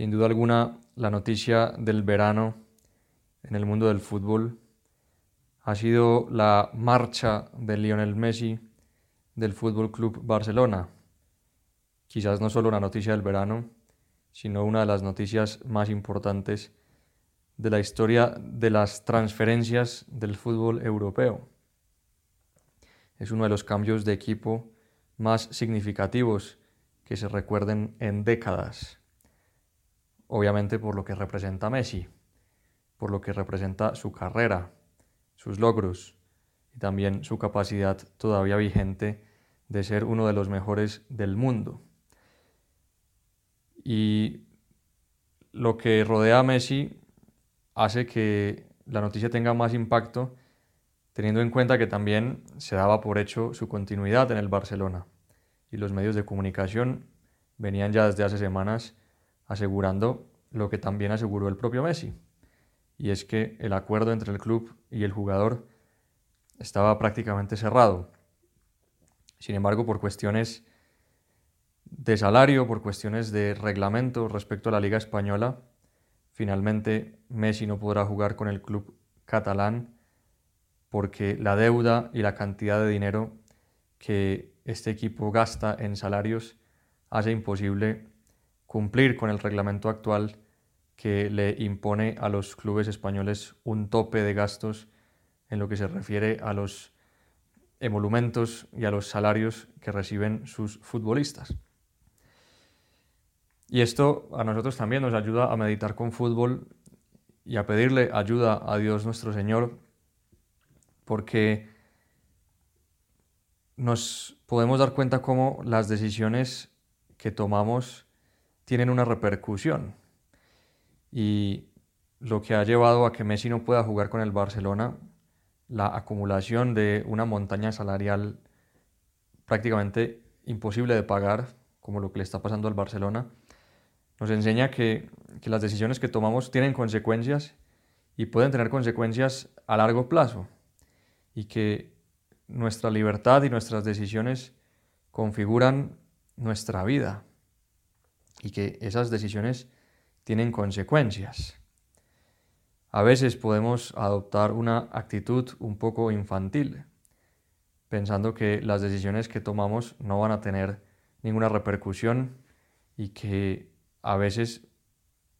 Sin duda alguna, la noticia del verano en el mundo del fútbol ha sido la marcha de Lionel Messi del Fútbol Club Barcelona. Quizás no solo la noticia del verano, sino una de las noticias más importantes de la historia de las transferencias del fútbol europeo. Es uno de los cambios de equipo más significativos que se recuerden en décadas obviamente por lo que representa Messi, por lo que representa su carrera, sus logros y también su capacidad todavía vigente de ser uno de los mejores del mundo. Y lo que rodea a Messi hace que la noticia tenga más impacto teniendo en cuenta que también se daba por hecho su continuidad en el Barcelona y los medios de comunicación venían ya desde hace semanas asegurando lo que también aseguró el propio Messi, y es que el acuerdo entre el club y el jugador estaba prácticamente cerrado. Sin embargo, por cuestiones de salario, por cuestiones de reglamento respecto a la Liga Española, finalmente Messi no podrá jugar con el club catalán porque la deuda y la cantidad de dinero que este equipo gasta en salarios hace imposible cumplir con el reglamento actual que le impone a los clubes españoles un tope de gastos en lo que se refiere a los emolumentos y a los salarios que reciben sus futbolistas. Y esto a nosotros también nos ayuda a meditar con fútbol y a pedirle ayuda a Dios nuestro Señor, porque nos podemos dar cuenta cómo las decisiones que tomamos tienen una repercusión. Y lo que ha llevado a que Messi no pueda jugar con el Barcelona, la acumulación de una montaña salarial prácticamente imposible de pagar, como lo que le está pasando al Barcelona, nos enseña que, que las decisiones que tomamos tienen consecuencias y pueden tener consecuencias a largo plazo y que nuestra libertad y nuestras decisiones configuran nuestra vida y que esas decisiones tienen consecuencias. A veces podemos adoptar una actitud un poco infantil, pensando que las decisiones que tomamos no van a tener ninguna repercusión y que a veces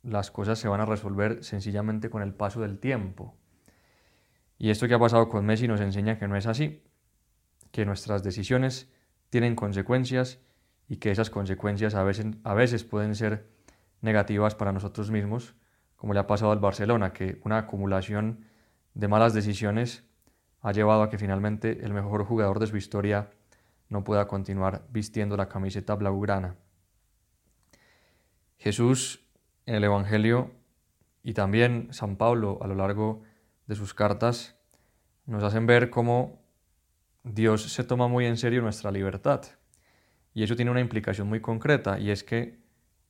las cosas se van a resolver sencillamente con el paso del tiempo. Y esto que ha pasado con Messi nos enseña que no es así, que nuestras decisiones tienen consecuencias y que esas consecuencias a veces, a veces pueden ser negativas para nosotros mismos, como le ha pasado al Barcelona, que una acumulación de malas decisiones ha llevado a que finalmente el mejor jugador de su historia no pueda continuar vistiendo la camiseta blaugrana. Jesús en el Evangelio y también San Pablo a lo largo de sus cartas nos hacen ver cómo Dios se toma muy en serio nuestra libertad y eso tiene una implicación muy concreta y es que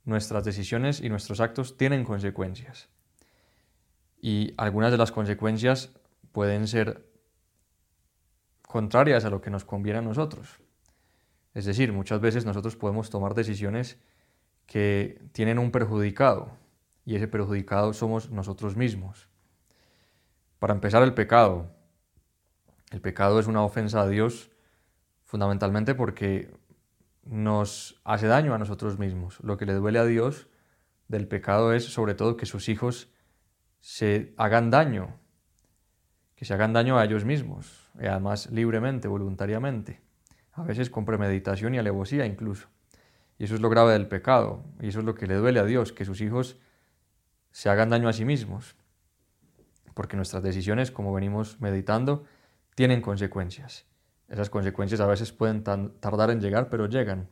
nuestras decisiones y nuestros actos tienen consecuencias. Y algunas de las consecuencias pueden ser contrarias a lo que nos conviene a nosotros. Es decir, muchas veces nosotros podemos tomar decisiones que tienen un perjudicado y ese perjudicado somos nosotros mismos. Para empezar, el pecado. El pecado es una ofensa a Dios fundamentalmente porque nos hace daño a nosotros mismos. Lo que le duele a Dios del pecado es sobre todo que sus hijos se hagan daño, que se hagan daño a ellos mismos, y además libremente, voluntariamente, a veces con premeditación y alevosía incluso. Y eso es lo grave del pecado, y eso es lo que le duele a Dios, que sus hijos se hagan daño a sí mismos, porque nuestras decisiones, como venimos meditando, tienen consecuencias. Esas consecuencias a veces pueden tardar en llegar, pero llegan.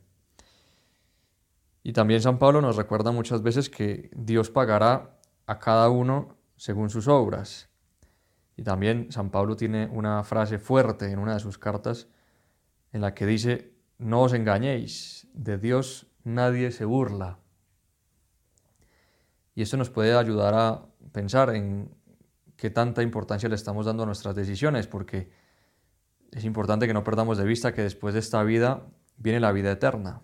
Y también San Pablo nos recuerda muchas veces que Dios pagará a cada uno según sus obras. Y también San Pablo tiene una frase fuerte en una de sus cartas en la que dice, no os engañéis, de Dios nadie se burla. Y esto nos puede ayudar a pensar en qué tanta importancia le estamos dando a nuestras decisiones, porque es importante que no perdamos de vista que después de esta vida viene la vida eterna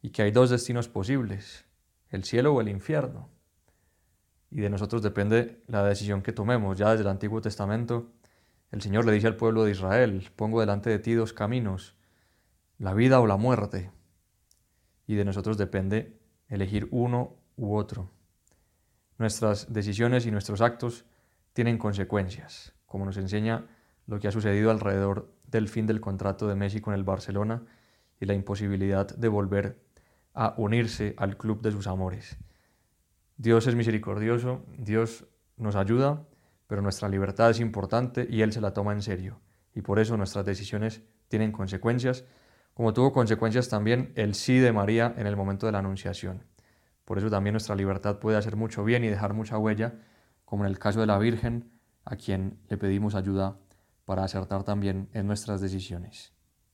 y que hay dos destinos posibles, el cielo o el infierno. Y de nosotros depende la decisión que tomemos. Ya desde el Antiguo Testamento, el Señor le dice al pueblo de Israel, pongo delante de ti dos caminos, la vida o la muerte. Y de nosotros depende elegir uno u otro. Nuestras decisiones y nuestros actos tienen consecuencias, como nos enseña lo que ha sucedido alrededor del fin del contrato de Messi con el Barcelona y la imposibilidad de volver a unirse al club de sus amores. Dios es misericordioso, Dios nos ayuda, pero nuestra libertad es importante y Él se la toma en serio. Y por eso nuestras decisiones tienen consecuencias, como tuvo consecuencias también el sí de María en el momento de la Anunciación. Por eso también nuestra libertad puede hacer mucho bien y dejar mucha huella, como en el caso de la Virgen, a quien le pedimos ayuda para acertar también en nuestras decisiones.